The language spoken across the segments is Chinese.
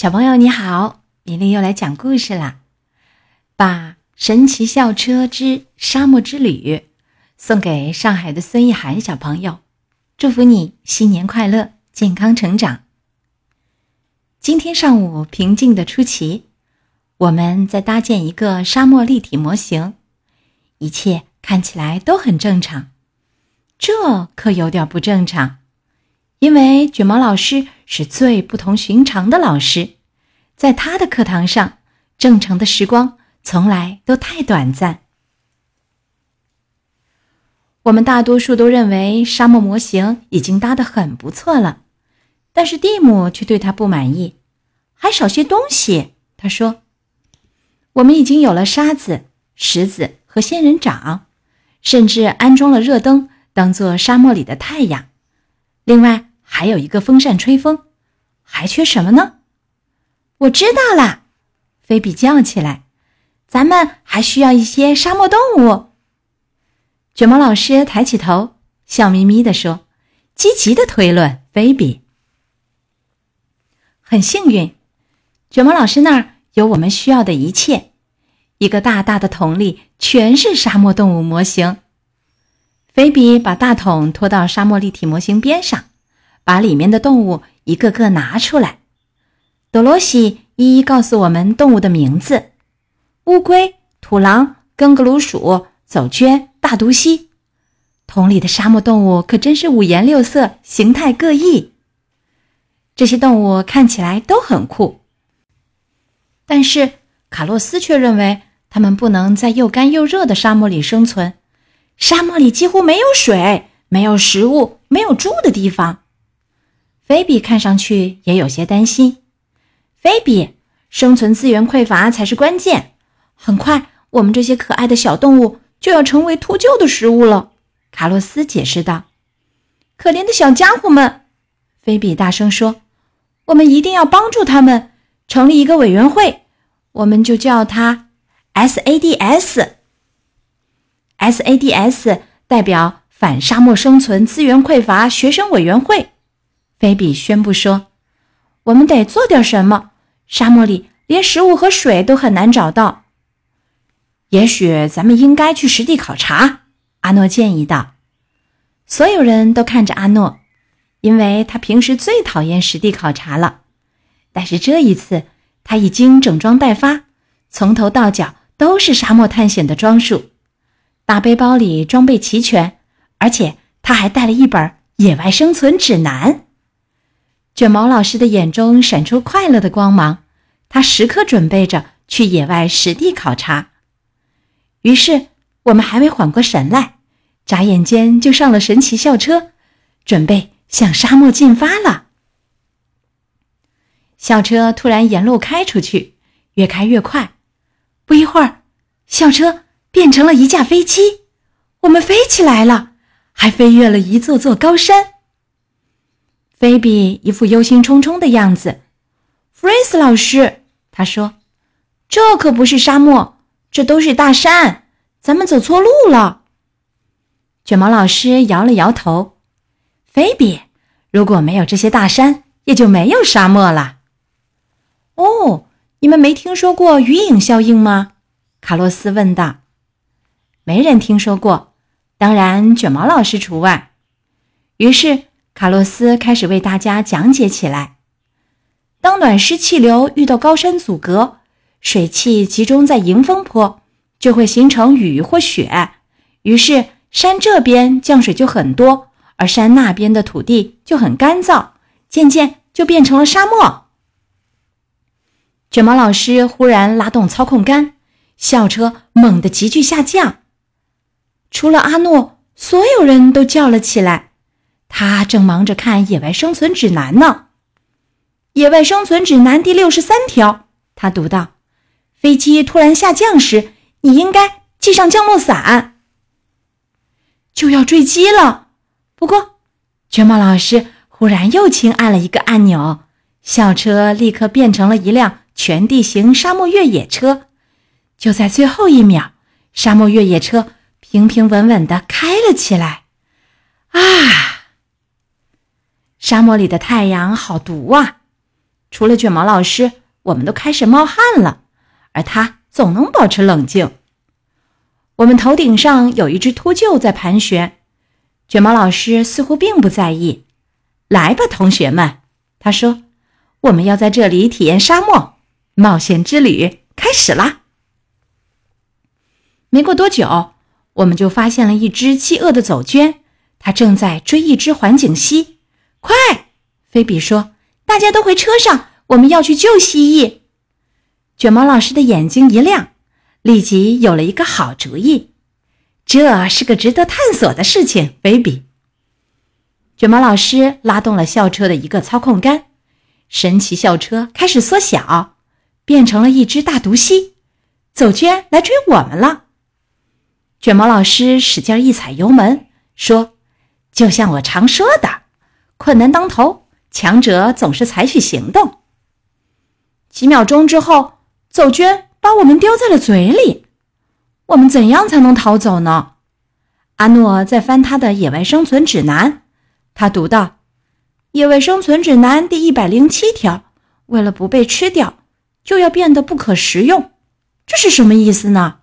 小朋友你好，米粒又来讲故事啦。把神奇校车之沙漠之旅送给上海的孙一涵小朋友，祝福你新年快乐，健康成长。今天上午平静的出奇，我们在搭建一个沙漠立体模型，一切看起来都很正常。这可有点不正常。因为卷毛老师是最不同寻常的老师，在他的课堂上，正常的时光从来都太短暂。我们大多数都认为沙漠模型已经搭得很不错了，但是蒂姆却对他不满意，还少些东西。他说：“我们已经有了沙子、石子和仙人掌，甚至安装了热灯，当做沙漠里的太阳。另外。”还有一个风扇吹风，还缺什么呢？我知道啦，菲比叫起来：“咱们还需要一些沙漠动物。”卷毛老师抬起头，笑眯眯地说：“积极的推论，菲比。很幸运，卷毛老师那儿有我们需要的一切。一个大大的桶里全是沙漠动物模型。”菲比把大桶拖到沙漠立体模型边上。把里面的动物一个个拿出来，多罗西一一告诉我们动物的名字：乌龟、土狼、根格鲁鼠、走鹃、大毒蜥。桶里的沙漠动物可真是五颜六色，形态各异。这些动物看起来都很酷，但是卡洛斯却认为它们不能在又干又热的沙漠里生存。沙漠里几乎没有水，没有食物，没有住的地方。菲比看上去也有些担心。菲比，生存资源匮乏才是关键。很快，我们这些可爱的小动物就要成为秃鹫的食物了。卡洛斯解释道：“可怜的小家伙们！”菲比大声说：“我们一定要帮助他们，成立一个委员会，我们就叫它 SADS。SADS 代表反沙漠生存资源匮乏学生委员会。”菲比宣布说：“我们得做点什么。沙漠里连食物和水都很难找到。也许咱们应该去实地考察。”阿诺建议道。所有人都看着阿诺，因为他平时最讨厌实地考察了。但是这一次，他已经整装待发，从头到脚都是沙漠探险的装束，大背包里装备齐全，而且他还带了一本野外生存指南。卷毛老师的眼中闪出快乐的光芒，他时刻准备着去野外实地考察。于是，我们还没缓过神来，眨眼间就上了神奇校车，准备向沙漠进发了。校车突然沿路开出去，越开越快，不一会儿，校车变成了一架飞机，我们飞起来了，还飞越了一座座高山。菲比一副忧心忡忡的样子。弗瑞斯老师，他说：“这可不是沙漠，这都是大山，咱们走错路了。”卷毛老师摇了摇头。菲比，如果没有这些大山，也就没有沙漠了。哦，你们没听说过鱼影效应吗？卡洛斯问道。没人听说过，当然卷毛老师除外。于是。卡洛斯开始为大家讲解起来：当暖湿气流遇到高山阻隔，水汽集中在迎风坡，就会形成雨或雪。于是山这边降水就很多，而山那边的土地就很干燥，渐渐就变成了沙漠。卷毛老师忽然拉动操控杆，校车猛地急剧下降。除了阿诺，所有人都叫了起来。他正忙着看《野外生存指南》呢，《野外生存指南》第六十三条，他读到：“飞机突然下降时，你应该系上降落伞。”就要坠机了。不过，卷毛老师忽然又轻按了一个按钮，校车立刻变成了一辆全地形沙漠越野车。就在最后一秒，沙漠越野车平平稳稳地开了起来。啊！沙漠里的太阳好毒啊！除了卷毛老师，我们都开始冒汗了，而他总能保持冷静。我们头顶上有一只秃鹫在盘旋，卷毛老师似乎并不在意。来吧，同学们，他说：“我们要在这里体验沙漠冒险之旅，开始啦！”没过多久，我们就发现了一只饥饿的走鹃，它正在追一只环颈蜥。快，菲比说：“大家都回车上，我们要去救蜥蜴。”卷毛老师的眼睛一亮，立即有了一个好主意。这是个值得探索的事情，菲比。卷毛老师拉动了校车的一个操控杆，神奇校车开始缩小，变成了一只大毒蜥。走圈来追我们了。卷毛老师使劲一踩油门，说：“就像我常说的。”困难当头，强者总是采取行动。几秒钟之后，走娟把我们丢在了嘴里。我们怎样才能逃走呢？阿诺在翻他的《野外生存指南》，他读到《野外生存指南》第一百零七条：为了不被吃掉，就要变得不可食用。这是什么意思呢？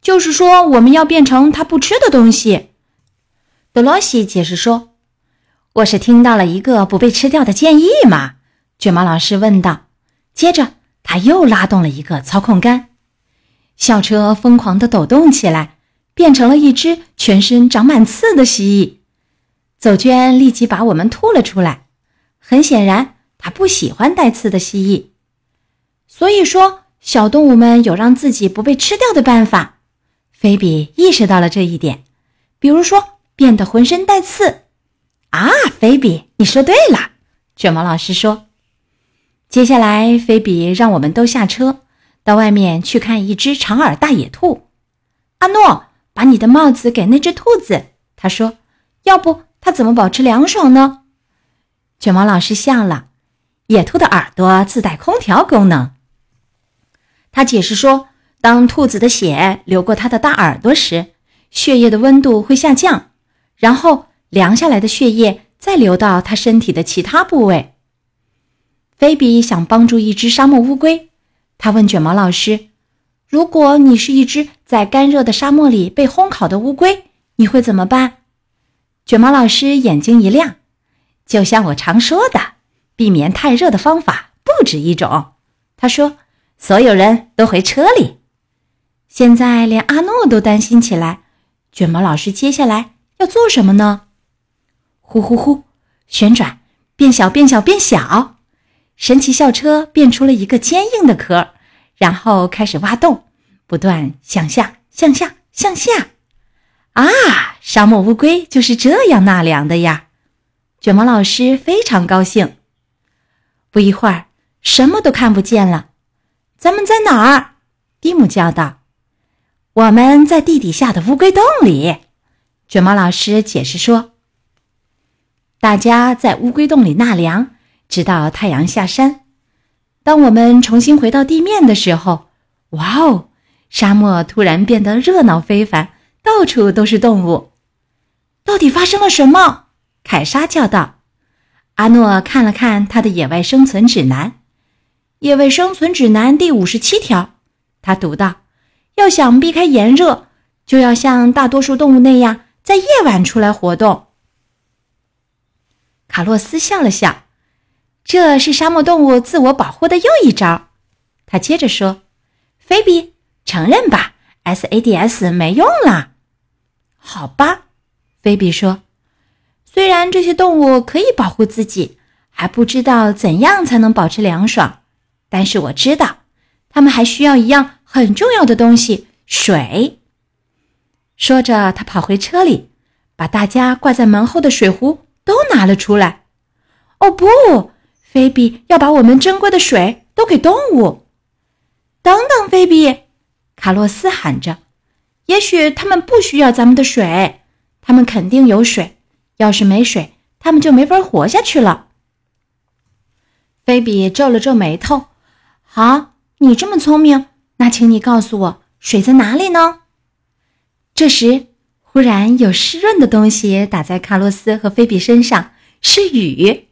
就是说，我们要变成他不吃的东西。德罗西解释说。我是听到了一个不被吃掉的建议嘛？卷毛老师问道。接着，他又拉动了一个操控杆，校车疯狂地抖动起来，变成了一只全身长满刺的蜥蜴。走娟立即把我们吐了出来。很显然，他不喜欢带刺的蜥蜴。所以说，小动物们有让自己不被吃掉的办法。菲比意识到了这一点，比如说变得浑身带刺。啊，菲比，你说对了。卷毛老师说：“接下来，菲比让我们都下车，到外面去看一只长耳大野兔。”阿诺，把你的帽子给那只兔子。他说：“要不它怎么保持凉爽呢？”卷毛老师笑了：“野兔的耳朵自带空调功能。”他解释说：“当兔子的血流过它的大耳朵时，血液的温度会下降，然后。”凉下来的血液再流到他身体的其他部位。菲比想帮助一只沙漠乌龟，他问卷毛老师：“如果你是一只在干热的沙漠里被烘烤的乌龟，你会怎么办？”卷毛老师眼睛一亮：“就像我常说的，避免太热的方法不止一种。”他说：“所有人都回车里。”现在连阿诺都担心起来，卷毛老师接下来要做什么呢？呼呼呼，旋转，变小，变小，变小。神奇校车变出了一个坚硬的壳，然后开始挖洞，不断向下，向下，向下。啊，沙漠乌龟就是这样纳凉的呀！卷毛老师非常高兴。不一会儿，什么都看不见了。咱们在哪儿？蒂姆叫道。我们在地底下的乌龟洞里。卷毛老师解释说。大家在乌龟洞里纳凉，直到太阳下山。当我们重新回到地面的时候，哇哦！沙漠突然变得热闹非凡，到处都是动物。到底发生了什么？凯莎叫道。阿诺看了看他的野外生存指南，《野外生存指南》第五十七条，他读道：“要想避开炎热，就要像大多数动物那样，在夜晚出来活动。”卡洛斯笑了笑，这是沙漠动物自我保护的又一招。他接着说：“菲比，承认吧，SADS 没用了。”好吧，菲比说：“虽然这些动物可以保护自己，还不知道怎样才能保持凉爽，但是我知道，他们还需要一样很重要的东西——水。”说着，他跑回车里，把大家挂在门后的水壶。都拿了出来。哦不，菲比要把我们珍贵的水都给动物。等等，菲比，卡洛斯喊着：“也许他们不需要咱们的水，他们肯定有水。要是没水，他们就没法活下去了。”菲比皱了皱眉头。好，你这么聪明，那请你告诉我，水在哪里呢？这时。突然有湿润的东西打在卡洛斯和菲比身上，是雨。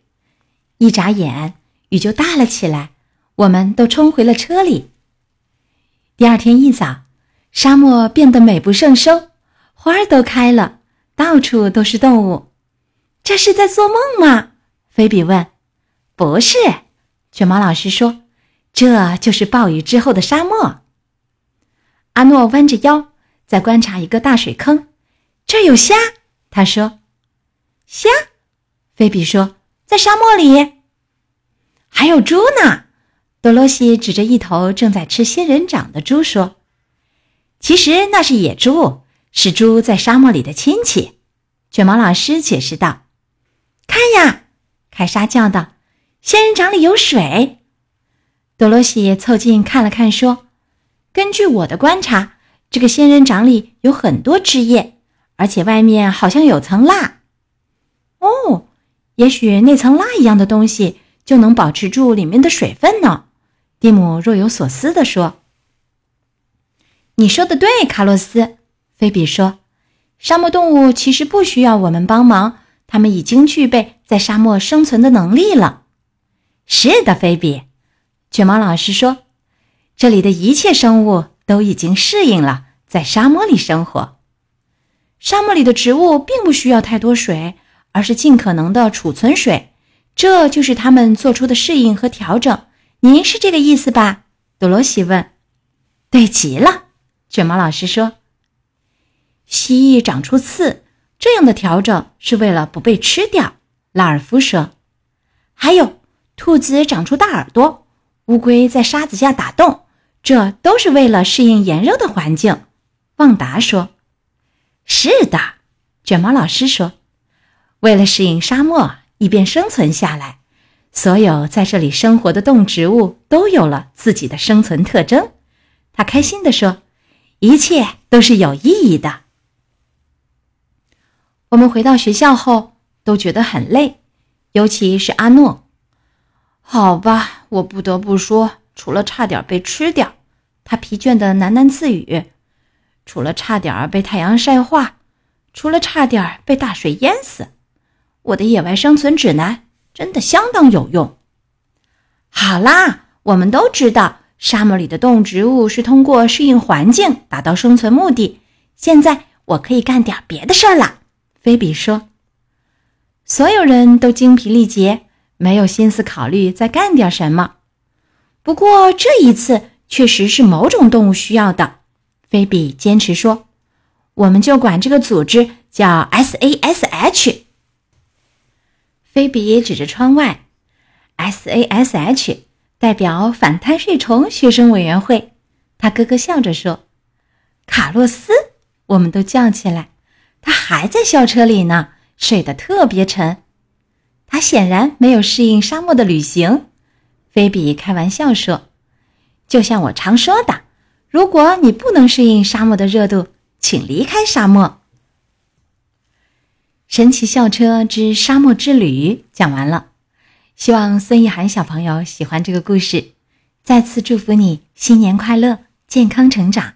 一眨眼，雨就大了起来，我们都冲回了车里。第二天一早，沙漠变得美不胜收，花儿都开了，到处都是动物。这是在做梦吗？菲比问。不是，卷毛老师说，这就是暴雨之后的沙漠。阿诺弯着腰在观察一个大水坑，这有虾。他说：“虾。”菲比说：“在沙漠里，还有猪呢。”多罗西指着一头正在吃仙人掌的猪说：“其实那是野猪，是猪在沙漠里的亲戚。”卷毛老师解释道：“看呀！”凯莎叫道：“仙人掌里有水。”多罗西凑近看了看说：“根据我的观察，这个仙人掌里有很多汁液，而且外面好像有层蜡。”哦。也许那层蜡一样的东西就能保持住里面的水分呢，蒂姆若有所思地说。“你说的对，卡洛斯。”菲比说，“沙漠动物其实不需要我们帮忙，它们已经具备在沙漠生存的能力了。”“是的，菲比。”卷毛老师说，“这里的一切生物都已经适应了在沙漠里生活。沙漠里的植物并不需要太多水。”而是尽可能的储存水，这就是他们做出的适应和调整。您是这个意思吧？多罗西问。对极了，卷毛老师说。蜥蜴长出刺，这样的调整是为了不被吃掉。拉尔夫说。还有，兔子长出大耳朵，乌龟在沙子下打洞，这都是为了适应炎热的环境。旺达说。是的，卷毛老师说。为了适应沙漠，以便生存下来，所有在这里生活的动植物都有了自己的生存特征。他开心地说：“一切都是有意义的。”我们回到学校后都觉得很累，尤其是阿诺。好吧，我不得不说，除了差点被吃掉，他疲倦的喃喃自语：“除了差点被太阳晒化，除了差点被大水淹死。”我的野外生存指南真的相当有用。好啦，我们都知道沙漠里的动植物是通过适应环境达到生存目的。现在我可以干点别的事儿了。菲比说：“所有人都精疲力竭，没有心思考虑再干点什么。不过这一次确实是某种动物需要的。”菲比坚持说：“我们就管这个组织叫 SASH。”菲比指着窗外，SASH 代表反贪睡虫学生委员会。他咯咯笑着说：“卡洛斯！”我们都叫起来。他还在校车里呢，睡得特别沉。他显然没有适应沙漠的旅行。菲比开玩笑说：“就像我常说的，如果你不能适应沙漠的热度，请离开沙漠。”神奇校车之沙漠之旅讲完了，希望孙一涵小朋友喜欢这个故事。再次祝福你新年快乐，健康成长。